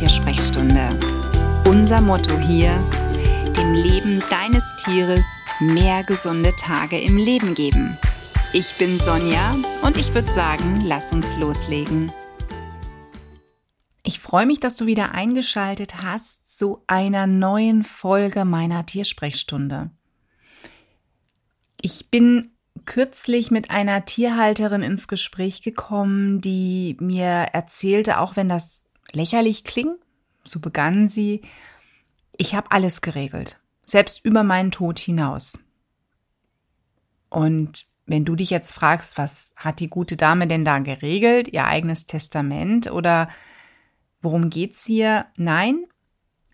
Tiersprechstunde. Unser Motto hier, dem Leben deines Tieres mehr gesunde Tage im Leben geben. Ich bin Sonja und ich würde sagen, lass uns loslegen. Ich freue mich, dass du wieder eingeschaltet hast zu einer neuen Folge meiner Tiersprechstunde. Ich bin kürzlich mit einer Tierhalterin ins Gespräch gekommen, die mir erzählte, auch wenn das lächerlich klingt, so begann sie, ich habe alles geregelt, selbst über meinen Tod hinaus. Und wenn du dich jetzt fragst, was hat die gute Dame denn da geregelt, ihr eigenes Testament oder worum geht's hier? Nein,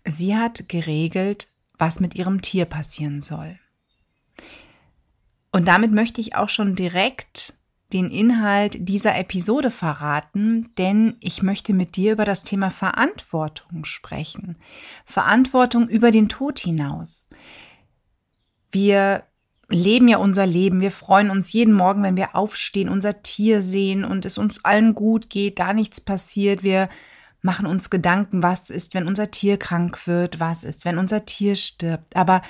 sie hat geregelt, was mit ihrem Tier passieren soll. Und damit möchte ich auch schon direkt den Inhalt dieser Episode verraten, denn ich möchte mit dir über das Thema Verantwortung sprechen. Verantwortung über den Tod hinaus. Wir leben ja unser Leben. Wir freuen uns jeden Morgen, wenn wir aufstehen, unser Tier sehen und es uns allen gut geht, da nichts passiert. Wir machen uns Gedanken, was ist, wenn unser Tier krank wird, was ist, wenn unser Tier stirbt. Aber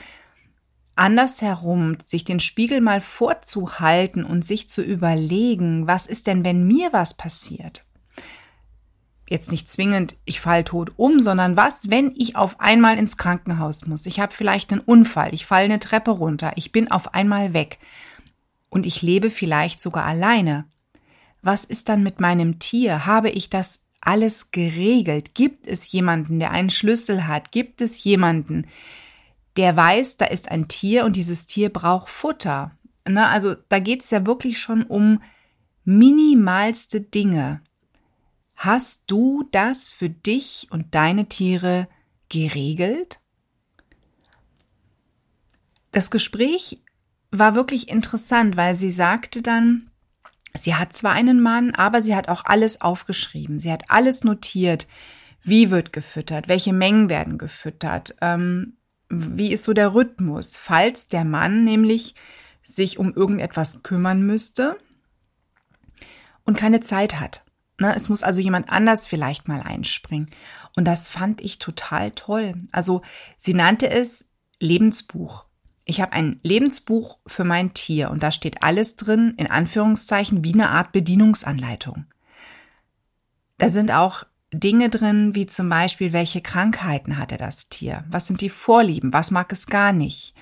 andersherum, sich den Spiegel mal vorzuhalten und sich zu überlegen, was ist denn, wenn mir was passiert? Jetzt nicht zwingend, ich fall tot um, sondern was, wenn ich auf einmal ins Krankenhaus muss? Ich habe vielleicht einen Unfall, ich falle eine Treppe runter, ich bin auf einmal weg und ich lebe vielleicht sogar alleine. Was ist dann mit meinem Tier? Habe ich das alles geregelt? Gibt es jemanden, der einen Schlüssel hat? Gibt es jemanden, der weiß, da ist ein Tier und dieses Tier braucht Futter. Ne? Also da geht es ja wirklich schon um minimalste Dinge. Hast du das für dich und deine Tiere geregelt? Das Gespräch war wirklich interessant, weil sie sagte dann, sie hat zwar einen Mann, aber sie hat auch alles aufgeschrieben. Sie hat alles notiert. Wie wird gefüttert? Welche Mengen werden gefüttert? Ähm, wie ist so der Rhythmus, falls der Mann nämlich sich um irgendetwas kümmern müsste und keine Zeit hat. Ne, es muss also jemand anders vielleicht mal einspringen. Und das fand ich total toll. Also sie nannte es Lebensbuch. Ich habe ein Lebensbuch für mein Tier und da steht alles drin, in Anführungszeichen, wie eine Art Bedienungsanleitung. Da sind auch Dinge drin, wie zum Beispiel, welche Krankheiten hatte das Tier? Was sind die Vorlieben? Was mag es gar nicht?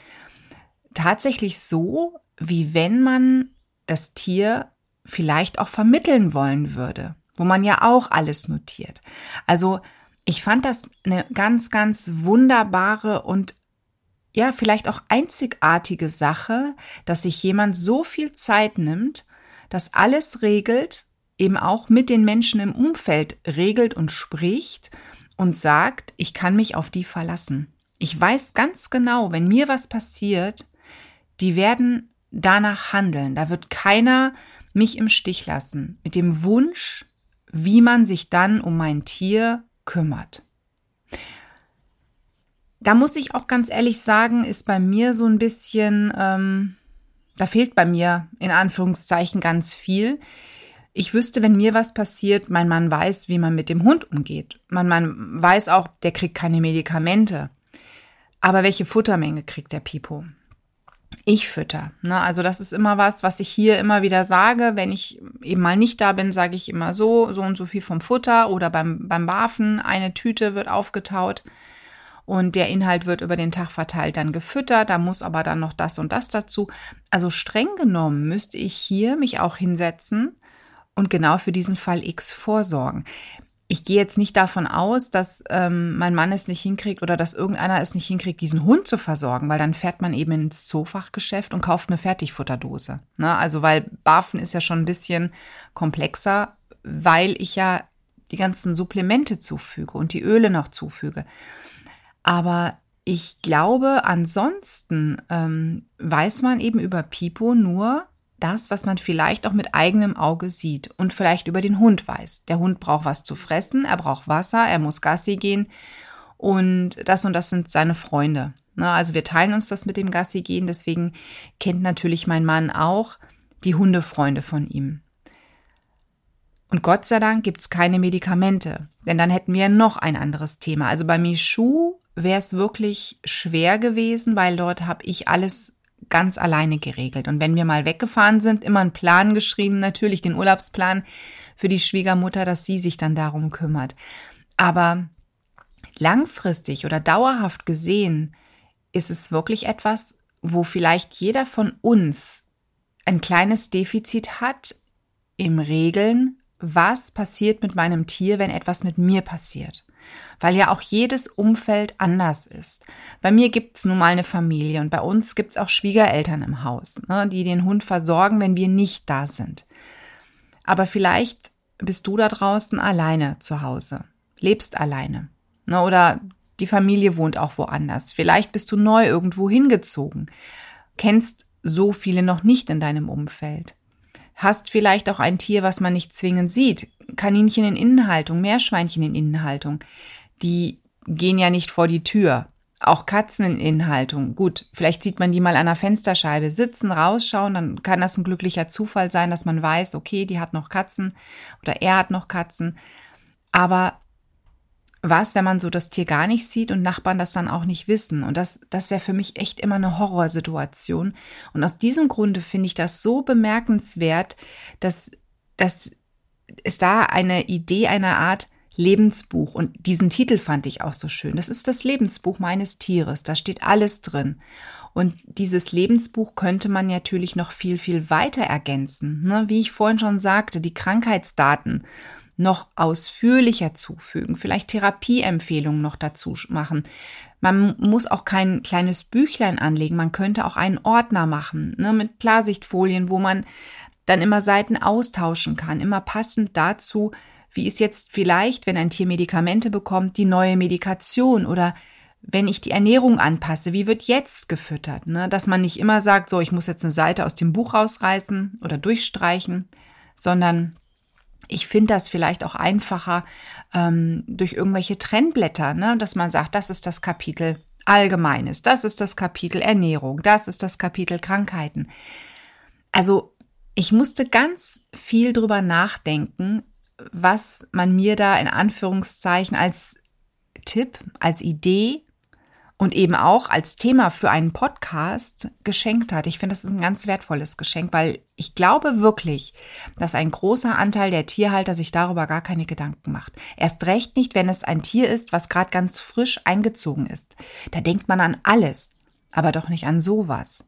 Tatsächlich so, wie wenn man das Tier vielleicht auch vermitteln wollen würde, wo man ja auch alles notiert. Also ich fand das eine ganz, ganz wunderbare und ja, vielleicht auch einzigartige Sache, dass sich jemand so viel Zeit nimmt, das alles regelt eben auch mit den Menschen im Umfeld regelt und spricht und sagt, ich kann mich auf die verlassen. Ich weiß ganz genau, wenn mir was passiert, die werden danach handeln. Da wird keiner mich im Stich lassen mit dem Wunsch, wie man sich dann um mein Tier kümmert. Da muss ich auch ganz ehrlich sagen, ist bei mir so ein bisschen, ähm, da fehlt bei mir in Anführungszeichen ganz viel. Ich wüsste, wenn mir was passiert, mein Mann weiß, wie man mit dem Hund umgeht. Mein Mann weiß auch, der kriegt keine Medikamente. Aber welche Futtermenge kriegt der Pipo? Ich fütter. Ne? Also das ist immer was, was ich hier immer wieder sage. Wenn ich eben mal nicht da bin, sage ich immer so, so und so viel vom Futter oder beim, beim Barfen, eine Tüte wird aufgetaut und der Inhalt wird über den Tag verteilt dann gefüttert, da muss aber dann noch das und das dazu. Also streng genommen müsste ich hier mich auch hinsetzen und genau für diesen Fall X vorsorgen. Ich gehe jetzt nicht davon aus, dass ähm, mein Mann es nicht hinkriegt oder dass irgendeiner es nicht hinkriegt, diesen Hund zu versorgen, weil dann fährt man eben ins Zoofachgeschäft und kauft eine Fertigfutterdose. Ne? Also weil Barfen ist ja schon ein bisschen komplexer, weil ich ja die ganzen Supplemente zufüge und die Öle noch zufüge. Aber ich glaube, ansonsten ähm, weiß man eben über Pipo nur, das, was man vielleicht auch mit eigenem Auge sieht und vielleicht über den Hund weiß. Der Hund braucht was zu fressen, er braucht Wasser, er muss Gassi gehen und das und das sind seine Freunde. Ne, also wir teilen uns das mit dem Gassi gehen, deswegen kennt natürlich mein Mann auch die Hundefreunde von ihm. Und Gott sei Dank gibt's keine Medikamente, denn dann hätten wir noch ein anderes Thema. Also bei Michu wäre es wirklich schwer gewesen, weil dort habe ich alles ganz alleine geregelt. Und wenn wir mal weggefahren sind, immer einen Plan geschrieben, natürlich den Urlaubsplan für die Schwiegermutter, dass sie sich dann darum kümmert. Aber langfristig oder dauerhaft gesehen ist es wirklich etwas, wo vielleicht jeder von uns ein kleines Defizit hat im Regeln, was passiert mit meinem Tier, wenn etwas mit mir passiert. Weil ja auch jedes Umfeld anders ist. Bei mir gibt's nun mal eine Familie und bei uns gibt's auch Schwiegereltern im Haus, ne, die den Hund versorgen, wenn wir nicht da sind. Aber vielleicht bist du da draußen alleine zu Hause, lebst alleine. Ne, oder die Familie wohnt auch woanders. Vielleicht bist du neu irgendwo hingezogen, kennst so viele noch nicht in deinem Umfeld. Hast vielleicht auch ein Tier, was man nicht zwingend sieht. Kaninchen in Innenhaltung, Meerschweinchen in Innenhaltung. Die gehen ja nicht vor die Tür. Auch Katzen in Innenhaltung. Gut, vielleicht sieht man die mal an der Fensterscheibe sitzen, rausschauen, dann kann das ein glücklicher Zufall sein, dass man weiß, okay, die hat noch Katzen oder er hat noch Katzen. Aber was, wenn man so das Tier gar nicht sieht und Nachbarn das dann auch nicht wissen? Und das, das wäre für mich echt immer eine Horrorsituation. Und aus diesem Grunde finde ich das so bemerkenswert, dass, dass es da eine Idee einer Art Lebensbuch und diesen Titel fand ich auch so schön. Das ist das Lebensbuch meines Tieres. Da steht alles drin. Und dieses Lebensbuch könnte man natürlich noch viel, viel weiter ergänzen. Ne? Wie ich vorhin schon sagte, die Krankheitsdaten noch ausführlicher zufügen, vielleicht Therapieempfehlungen noch dazu machen. Man muss auch kein kleines Büchlein anlegen, man könnte auch einen Ordner machen, ne, mit Klarsichtfolien, wo man dann immer Seiten austauschen kann, immer passend dazu, wie ist jetzt vielleicht, wenn ein Tier Medikamente bekommt, die neue Medikation oder wenn ich die Ernährung anpasse, wie wird jetzt gefüttert? Ne? Dass man nicht immer sagt, so, ich muss jetzt eine Seite aus dem Buch rausreißen oder durchstreichen, sondern ich finde das vielleicht auch einfacher ähm, durch irgendwelche Trennblätter, ne? dass man sagt, das ist das Kapitel Allgemeines, das ist das Kapitel Ernährung, das ist das Kapitel Krankheiten. Also ich musste ganz viel drüber nachdenken, was man mir da in Anführungszeichen als Tipp, als Idee und eben auch als Thema für einen Podcast geschenkt hat. Ich finde, das ist ein ganz wertvolles Geschenk, weil ich glaube wirklich, dass ein großer Anteil der Tierhalter sich darüber gar keine Gedanken macht. Erst recht nicht, wenn es ein Tier ist, was gerade ganz frisch eingezogen ist. Da denkt man an alles, aber doch nicht an sowas.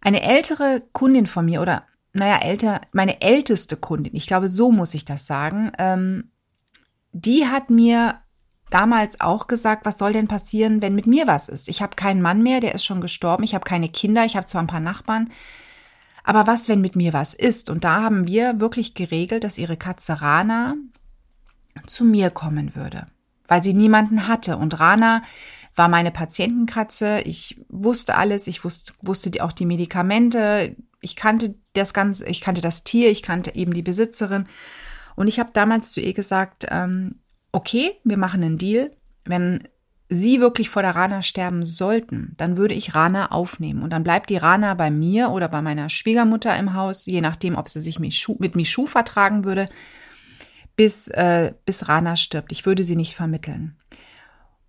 Eine ältere Kundin von mir oder naja, älter, meine älteste Kundin, ich glaube, so muss ich das sagen, ähm, die hat mir damals auch gesagt, was soll denn passieren, wenn mit mir was ist? Ich habe keinen Mann mehr, der ist schon gestorben, ich habe keine Kinder, ich habe zwar ein paar Nachbarn, aber was, wenn mit mir was ist? Und da haben wir wirklich geregelt, dass ihre Katze Rana zu mir kommen würde, weil sie niemanden hatte. Und Rana war meine Patientenkatze. Ich wusste alles. Ich wusste, wusste auch die Medikamente. Ich kannte das Ganze, ich kannte das Tier, ich kannte eben die Besitzerin. Und ich habe damals zu ihr gesagt, ähm, okay, wir machen einen Deal. Wenn Sie wirklich vor der Rana sterben sollten, dann würde ich Rana aufnehmen. Und dann bleibt die Rana bei mir oder bei meiner Schwiegermutter im Haus, je nachdem, ob sie sich mit Michu vertragen würde, bis, äh, bis Rana stirbt. Ich würde sie nicht vermitteln.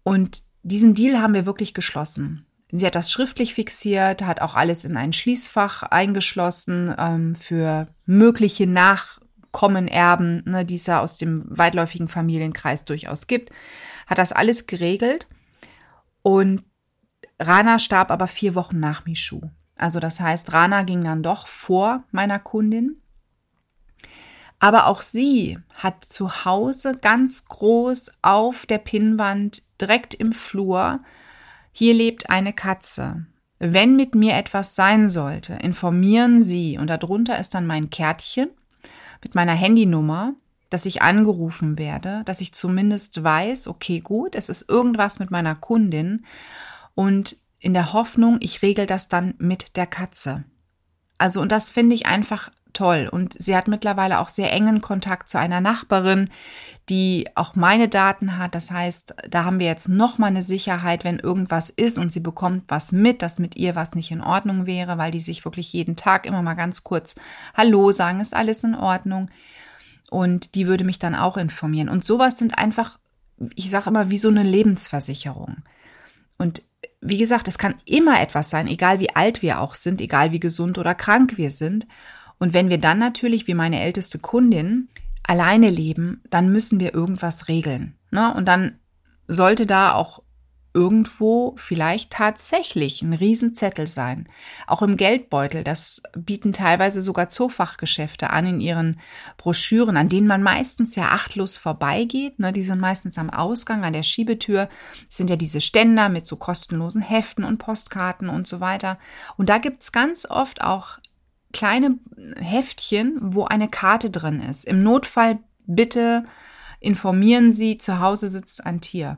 Und diesen Deal haben wir wirklich geschlossen. Sie hat das schriftlich fixiert, hat auch alles in ein Schließfach eingeschlossen ähm, für mögliche Nach Kommen, Erben, ne, die es ja aus dem weitläufigen Familienkreis durchaus gibt, hat das alles geregelt. Und Rana starb aber vier Wochen nach Michu. Also das heißt, Rana ging dann doch vor meiner Kundin. Aber auch sie hat zu Hause ganz groß auf der Pinnwand direkt im Flur, hier lebt eine Katze. Wenn mit mir etwas sein sollte, informieren Sie. Und darunter ist dann mein Kärtchen mit meiner Handynummer, dass ich angerufen werde, dass ich zumindest weiß, okay, gut, es ist irgendwas mit meiner Kundin und in der Hoffnung, ich regel das dann mit der Katze. Also, und das finde ich einfach toll. Und sie hat mittlerweile auch sehr engen Kontakt zu einer Nachbarin, die auch meine Daten hat. Das heißt, da haben wir jetzt nochmal eine Sicherheit, wenn irgendwas ist und sie bekommt was mit, dass mit ihr was nicht in Ordnung wäre, weil die sich wirklich jeden Tag immer mal ganz kurz Hallo sagen, ist alles in Ordnung. Und die würde mich dann auch informieren. Und sowas sind einfach, ich sage immer, wie so eine Lebensversicherung. Und wie gesagt, es kann immer etwas sein, egal wie alt wir auch sind, egal wie gesund oder krank wir sind. Und wenn wir dann natürlich, wie meine älteste Kundin, alleine leben, dann müssen wir irgendwas regeln. Ne? Und dann sollte da auch irgendwo vielleicht tatsächlich ein Riesenzettel sein. Auch im Geldbeutel, das bieten teilweise sogar Zoofachgeschäfte an in ihren Broschüren, an denen man meistens ja achtlos vorbeigeht. Ne, die sind meistens am Ausgang, an der Schiebetür. Das sind ja diese Ständer mit so kostenlosen Heften und Postkarten und so weiter. Und da gibt's ganz oft auch kleine Heftchen, wo eine Karte drin ist. Im Notfall bitte informieren Sie, zu Hause sitzt ein Tier.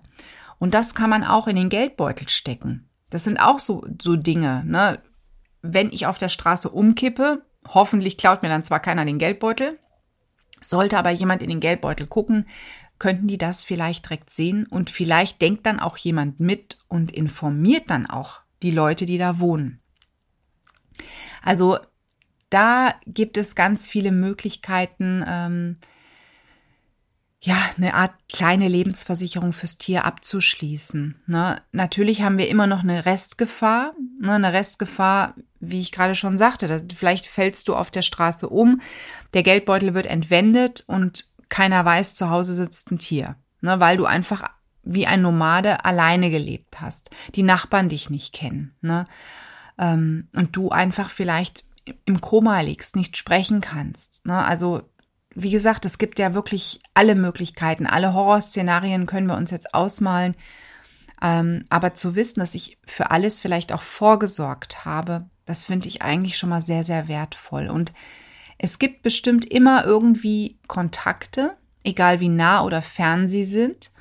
Und das kann man auch in den Geldbeutel stecken. Das sind auch so, so Dinge. Ne? Wenn ich auf der Straße umkippe, hoffentlich klaut mir dann zwar keiner den Geldbeutel, sollte aber jemand in den Geldbeutel gucken, könnten die das vielleicht direkt sehen und vielleicht denkt dann auch jemand mit und informiert dann auch die Leute, die da wohnen. Also da gibt es ganz viele Möglichkeiten, ähm, ja, eine Art kleine Lebensversicherung fürs Tier abzuschließen. Ne? Natürlich haben wir immer noch eine Restgefahr, ne? eine Restgefahr, wie ich gerade schon sagte, dass, vielleicht fällst du auf der Straße um, der Geldbeutel wird entwendet und keiner weiß, zu Hause sitzt ein Tier, ne? weil du einfach wie ein Nomade alleine gelebt hast, die Nachbarn dich nicht kennen ne? Ähm, und du einfach vielleicht im Koma liegst, nicht sprechen kannst. Ne? Also wie gesagt, es gibt ja wirklich alle Möglichkeiten, alle Horrorszenarien können wir uns jetzt ausmalen. Ähm, aber zu wissen, dass ich für alles vielleicht auch vorgesorgt habe, das finde ich eigentlich schon mal sehr, sehr wertvoll. Und es gibt bestimmt immer irgendwie Kontakte, egal wie nah oder fern sie sind,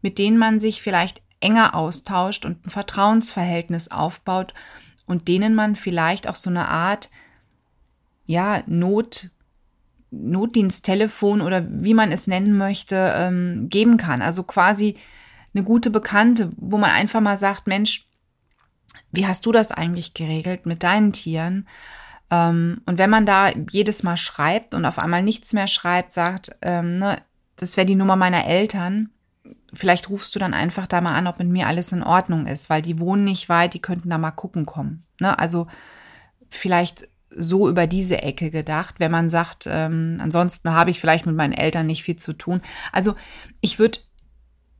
mit denen man sich vielleicht enger austauscht und ein Vertrauensverhältnis aufbaut und denen man vielleicht auch so eine Art, ja, Not, Notdiensttelefon oder wie man es nennen möchte, ähm, geben kann. Also quasi eine gute Bekannte, wo man einfach mal sagt, Mensch, wie hast du das eigentlich geregelt mit deinen Tieren? Ähm, und wenn man da jedes Mal schreibt und auf einmal nichts mehr schreibt, sagt, ähm, ne, das wäre die Nummer meiner Eltern, vielleicht rufst du dann einfach da mal an, ob mit mir alles in Ordnung ist, weil die wohnen nicht weit, die könnten da mal gucken kommen. Ne? Also vielleicht so über diese Ecke gedacht, wenn man sagt, ähm, ansonsten habe ich vielleicht mit meinen Eltern nicht viel zu tun. Also ich würde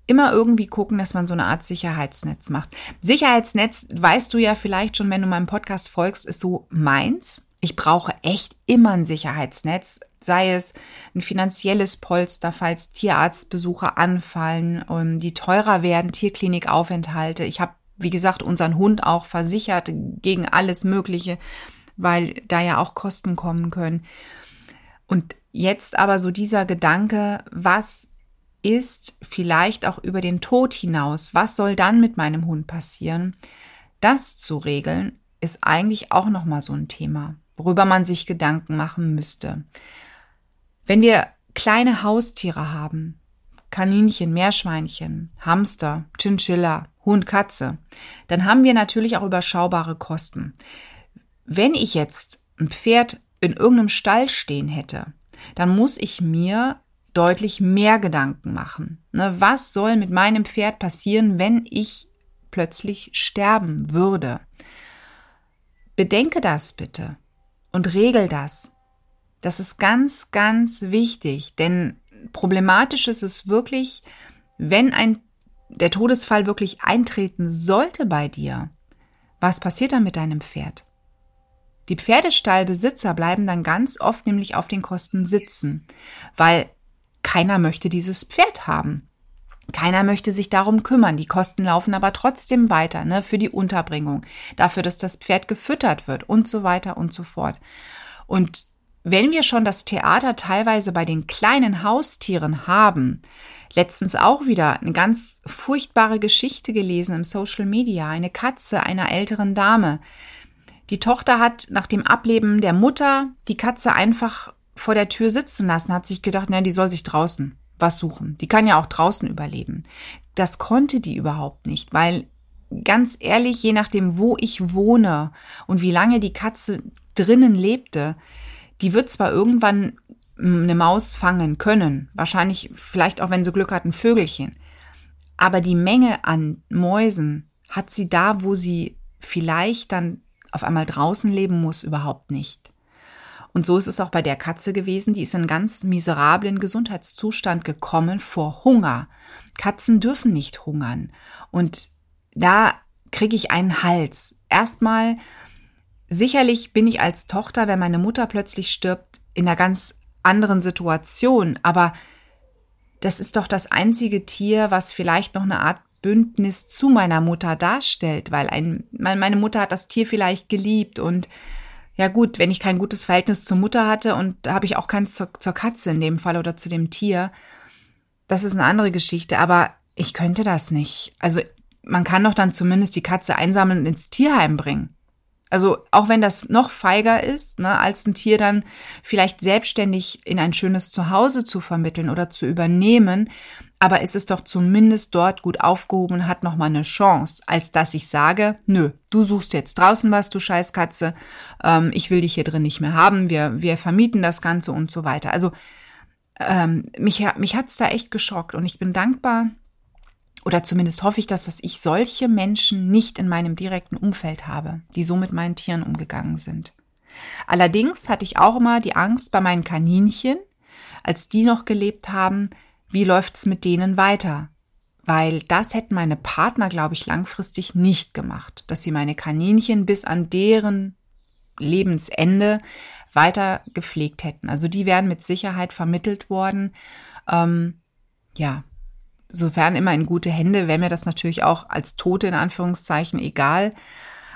immer irgendwie gucken, dass man so eine Art Sicherheitsnetz macht. Sicherheitsnetz, weißt du ja vielleicht schon, wenn du meinem Podcast folgst, ist so meins. Ich brauche echt immer ein Sicherheitsnetz, sei es ein finanzielles Polster, falls Tierarztbesuche anfallen, ähm, die teurer werden, Tierklinikaufenthalte. Ich habe, wie gesagt, unseren Hund auch versichert gegen alles Mögliche weil da ja auch Kosten kommen können. Und jetzt aber so dieser Gedanke, was ist vielleicht auch über den Tod hinaus, was soll dann mit meinem Hund passieren? Das zu regeln ist eigentlich auch noch mal so ein Thema, worüber man sich Gedanken machen müsste. Wenn wir kleine Haustiere haben, Kaninchen, Meerschweinchen, Hamster, Chinchilla, Hund, Katze, dann haben wir natürlich auch überschaubare Kosten. Wenn ich jetzt ein Pferd in irgendeinem Stall stehen hätte, dann muss ich mir deutlich mehr Gedanken machen. Ne, was soll mit meinem Pferd passieren, wenn ich plötzlich sterben würde? Bedenke das bitte und regel das. Das ist ganz, ganz wichtig, denn problematisch ist es wirklich, wenn ein, der Todesfall wirklich eintreten sollte bei dir. Was passiert dann mit deinem Pferd? Die Pferdestallbesitzer bleiben dann ganz oft nämlich auf den Kosten sitzen, weil keiner möchte dieses Pferd haben. Keiner möchte sich darum kümmern. Die Kosten laufen aber trotzdem weiter, ne, für die Unterbringung, dafür, dass das Pferd gefüttert wird und so weiter und so fort. Und wenn wir schon das Theater teilweise bei den kleinen Haustieren haben, letztens auch wieder eine ganz furchtbare Geschichte gelesen im Social Media, eine Katze einer älteren Dame, Die Tochter hat nach dem Ableben der Mutter die Katze einfach vor der Tür sitzen lassen, hat sich gedacht, na, die soll sich draußen was suchen. Die kann ja auch draußen überleben. Das konnte die überhaupt nicht, weil ganz ehrlich, je nachdem, wo ich wohne und wie lange die Katze drinnen lebte, die wird zwar irgendwann eine Maus fangen können, wahrscheinlich vielleicht auch, wenn sie Glück hat, ein Vögelchen, aber die Menge an Mäusen hat sie da, wo sie vielleicht dann auf einmal draußen leben muss, überhaupt nicht. Und so ist es auch bei der Katze gewesen, die ist in ganz miserablen Gesundheitszustand gekommen vor Hunger. Katzen dürfen nicht hungern. Und da kriege ich einen Hals. Erstmal, sicherlich bin ich als Tochter, wenn meine Mutter plötzlich stirbt, in einer ganz anderen Situation. Aber das ist doch das einzige Tier, was vielleicht noch eine Art Bündnis zu meiner Mutter darstellt, weil ein, meine Mutter hat das Tier vielleicht geliebt und ja gut, wenn ich kein gutes Verhältnis zur Mutter hatte und habe ich auch keins zur, zur Katze in dem Fall oder zu dem Tier, das ist eine andere Geschichte, aber ich könnte das nicht. Also man kann doch dann zumindest die Katze einsammeln und ins Tierheim bringen. Also auch wenn das noch feiger ist, ne, als ein Tier dann vielleicht selbstständig in ein schönes Zuhause zu vermitteln oder zu übernehmen, aber es ist doch zumindest dort gut aufgehoben und hat noch mal eine Chance, als dass ich sage, nö, du suchst jetzt draußen was, du Scheißkatze, ähm, ich will dich hier drin nicht mehr haben, wir, wir vermieten das Ganze und so weiter. Also ähm, mich, mich hat's da echt geschockt und ich bin dankbar, oder zumindest hoffe ich, dass, dass ich solche Menschen nicht in meinem direkten Umfeld habe, die so mit meinen Tieren umgegangen sind. Allerdings hatte ich auch immer die Angst bei meinen Kaninchen, als die noch gelebt haben, wie läuft's mit denen weiter? Weil das hätten meine Partner, glaube ich, langfristig nicht gemacht, dass sie meine Kaninchen bis an deren Lebensende weiter gepflegt hätten. Also die wären mit Sicherheit vermittelt worden. Ähm, ja, sofern immer in gute Hände, wäre mir das natürlich auch als Tote in Anführungszeichen egal,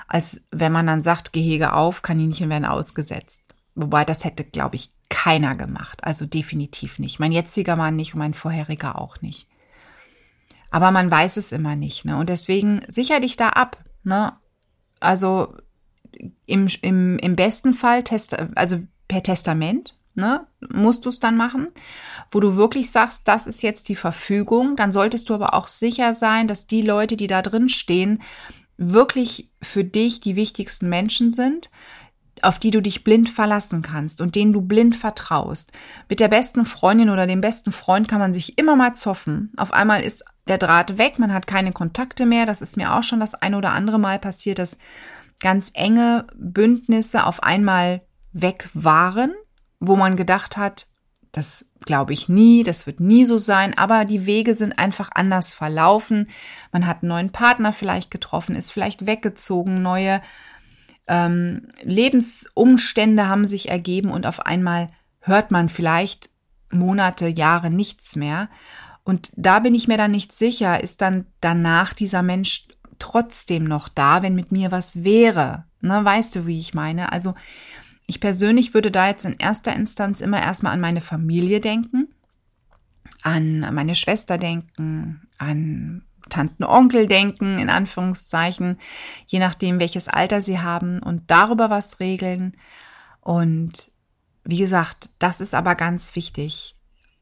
als wenn man dann sagt, Gehege auf, Kaninchen werden ausgesetzt. Wobei das hätte, glaube ich, keiner gemacht. Also definitiv nicht. Mein jetziger Mann nicht und mein vorheriger auch nicht. Aber man weiß es immer nicht, ne? Und deswegen sicher dich da ab, ne? Also im, im, im besten Fall, test, also per Testament, ne, musst du es dann machen, wo du wirklich sagst, das ist jetzt die Verfügung. Dann solltest du aber auch sicher sein, dass die Leute, die da drin stehen, wirklich für dich die wichtigsten Menschen sind, auf die du dich blind verlassen kannst und denen du blind vertraust. Mit der besten Freundin oder dem besten Freund kann man sich immer mal zoffen. Auf einmal ist der Draht weg, man hat keine Kontakte mehr. Das ist mir auch schon das ein oder andere Mal passiert, dass ganz enge Bündnisse auf einmal weg waren wo man gedacht hat, das glaube ich nie, das wird nie so sein, aber die Wege sind einfach anders verlaufen. Man hat einen neuen Partner vielleicht getroffen, ist vielleicht weggezogen, neue ähm, Lebensumstände haben sich ergeben und auf einmal hört man vielleicht Monate, Jahre nichts mehr. Und da bin ich mir dann nicht sicher, ist dann danach dieser Mensch trotzdem noch da, wenn mit mir was wäre. Ne, weißt du, wie ich meine? Also ich persönlich würde da jetzt in erster Instanz immer erstmal an meine Familie denken, an meine Schwester denken, an Tanten, Onkel denken, in Anführungszeichen, je nachdem, welches Alter sie haben und darüber was regeln. Und wie gesagt, das ist aber ganz wichtig.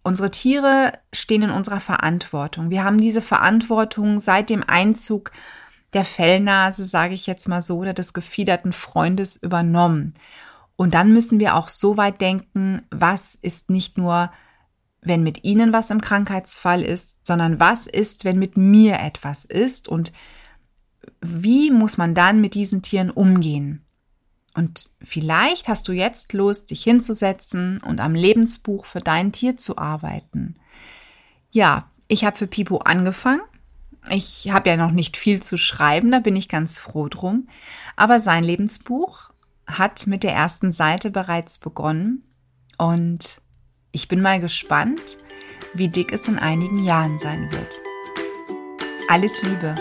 Unsere Tiere stehen in unserer Verantwortung. Wir haben diese Verantwortung seit dem Einzug der Fellnase, sage ich jetzt mal so, oder des gefiederten Freundes übernommen. Und dann müssen wir auch so weit denken, was ist nicht nur, wenn mit Ihnen was im Krankheitsfall ist, sondern was ist, wenn mit mir etwas ist und wie muss man dann mit diesen Tieren umgehen? Und vielleicht hast du jetzt Lust, dich hinzusetzen und am Lebensbuch für dein Tier zu arbeiten. Ja, ich habe für Pipo angefangen. Ich habe ja noch nicht viel zu schreiben, da bin ich ganz froh drum. Aber sein Lebensbuch hat mit der ersten Seite bereits begonnen und ich bin mal gespannt, wie dick es in einigen Jahren sein wird. Alles Liebe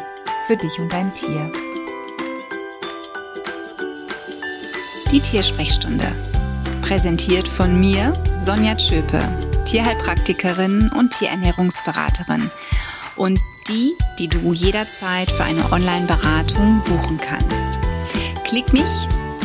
für dich und dein Tier. Die Tiersprechstunde. Präsentiert von mir, Sonja Schöpe, Tierheilpraktikerin und Tierernährungsberaterin. Und die, die du jederzeit für eine Online-Beratung buchen kannst. Klick mich